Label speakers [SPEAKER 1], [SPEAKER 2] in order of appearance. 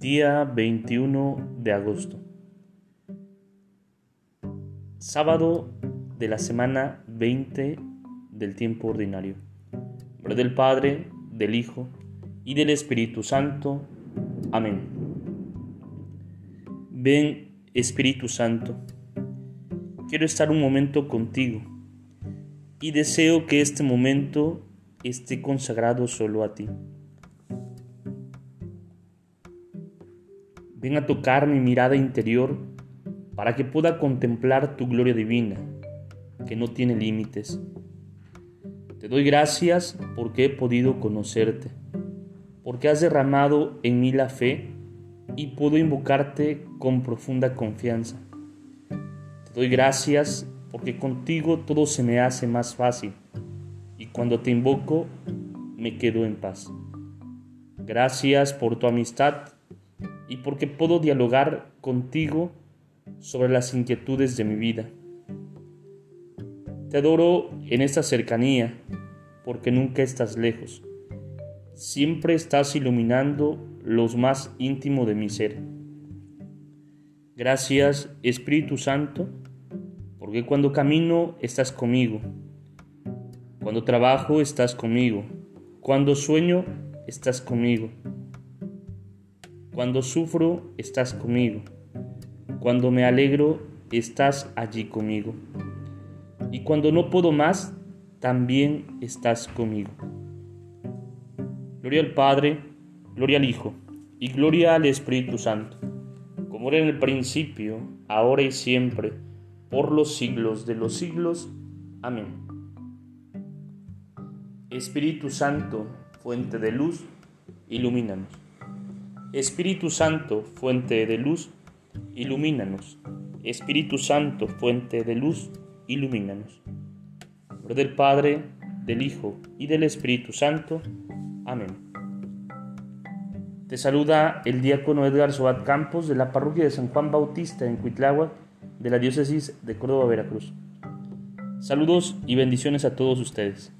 [SPEAKER 1] Día 21 de agosto. Sábado de la semana 20 del tiempo ordinario. Nombre del Padre, del Hijo y del Espíritu Santo. Amén. Ven, Espíritu Santo. Quiero estar un momento contigo y deseo que este momento esté consagrado solo a ti. Ven a tocar mi mirada interior para que pueda contemplar tu gloria divina, que no tiene límites. Te doy gracias porque he podido conocerte, porque has derramado en mí la fe y puedo invocarte con profunda confianza. Te doy gracias porque contigo todo se me hace más fácil y cuando te invoco me quedo en paz. Gracias por tu amistad y porque puedo dialogar contigo sobre las inquietudes de mi vida. Te adoro en esta cercanía porque nunca estás lejos. Siempre estás iluminando los más íntimo de mi ser. Gracias Espíritu Santo, porque cuando camino estás conmigo, cuando trabajo estás conmigo, cuando sueño estás conmigo cuando sufro, estás conmigo. Cuando me alegro, estás allí conmigo. Y cuando no puedo más, también estás conmigo. Gloria al Padre, gloria al Hijo y gloria al Espíritu Santo, como era en el principio, ahora y siempre, por los siglos de los siglos. Amén. Espíritu Santo, fuente de luz, ilumínanos. Espíritu Santo, fuente de luz, ilumínanos. Espíritu Santo, fuente de luz, ilumínanos. nombre del Padre, del Hijo y del Espíritu Santo. Amén. Te saluda el diácono Edgar Sobat Campos de la parroquia de San Juan Bautista en Cuitláhuac de la diócesis de Córdoba, Veracruz. Saludos y bendiciones a todos ustedes.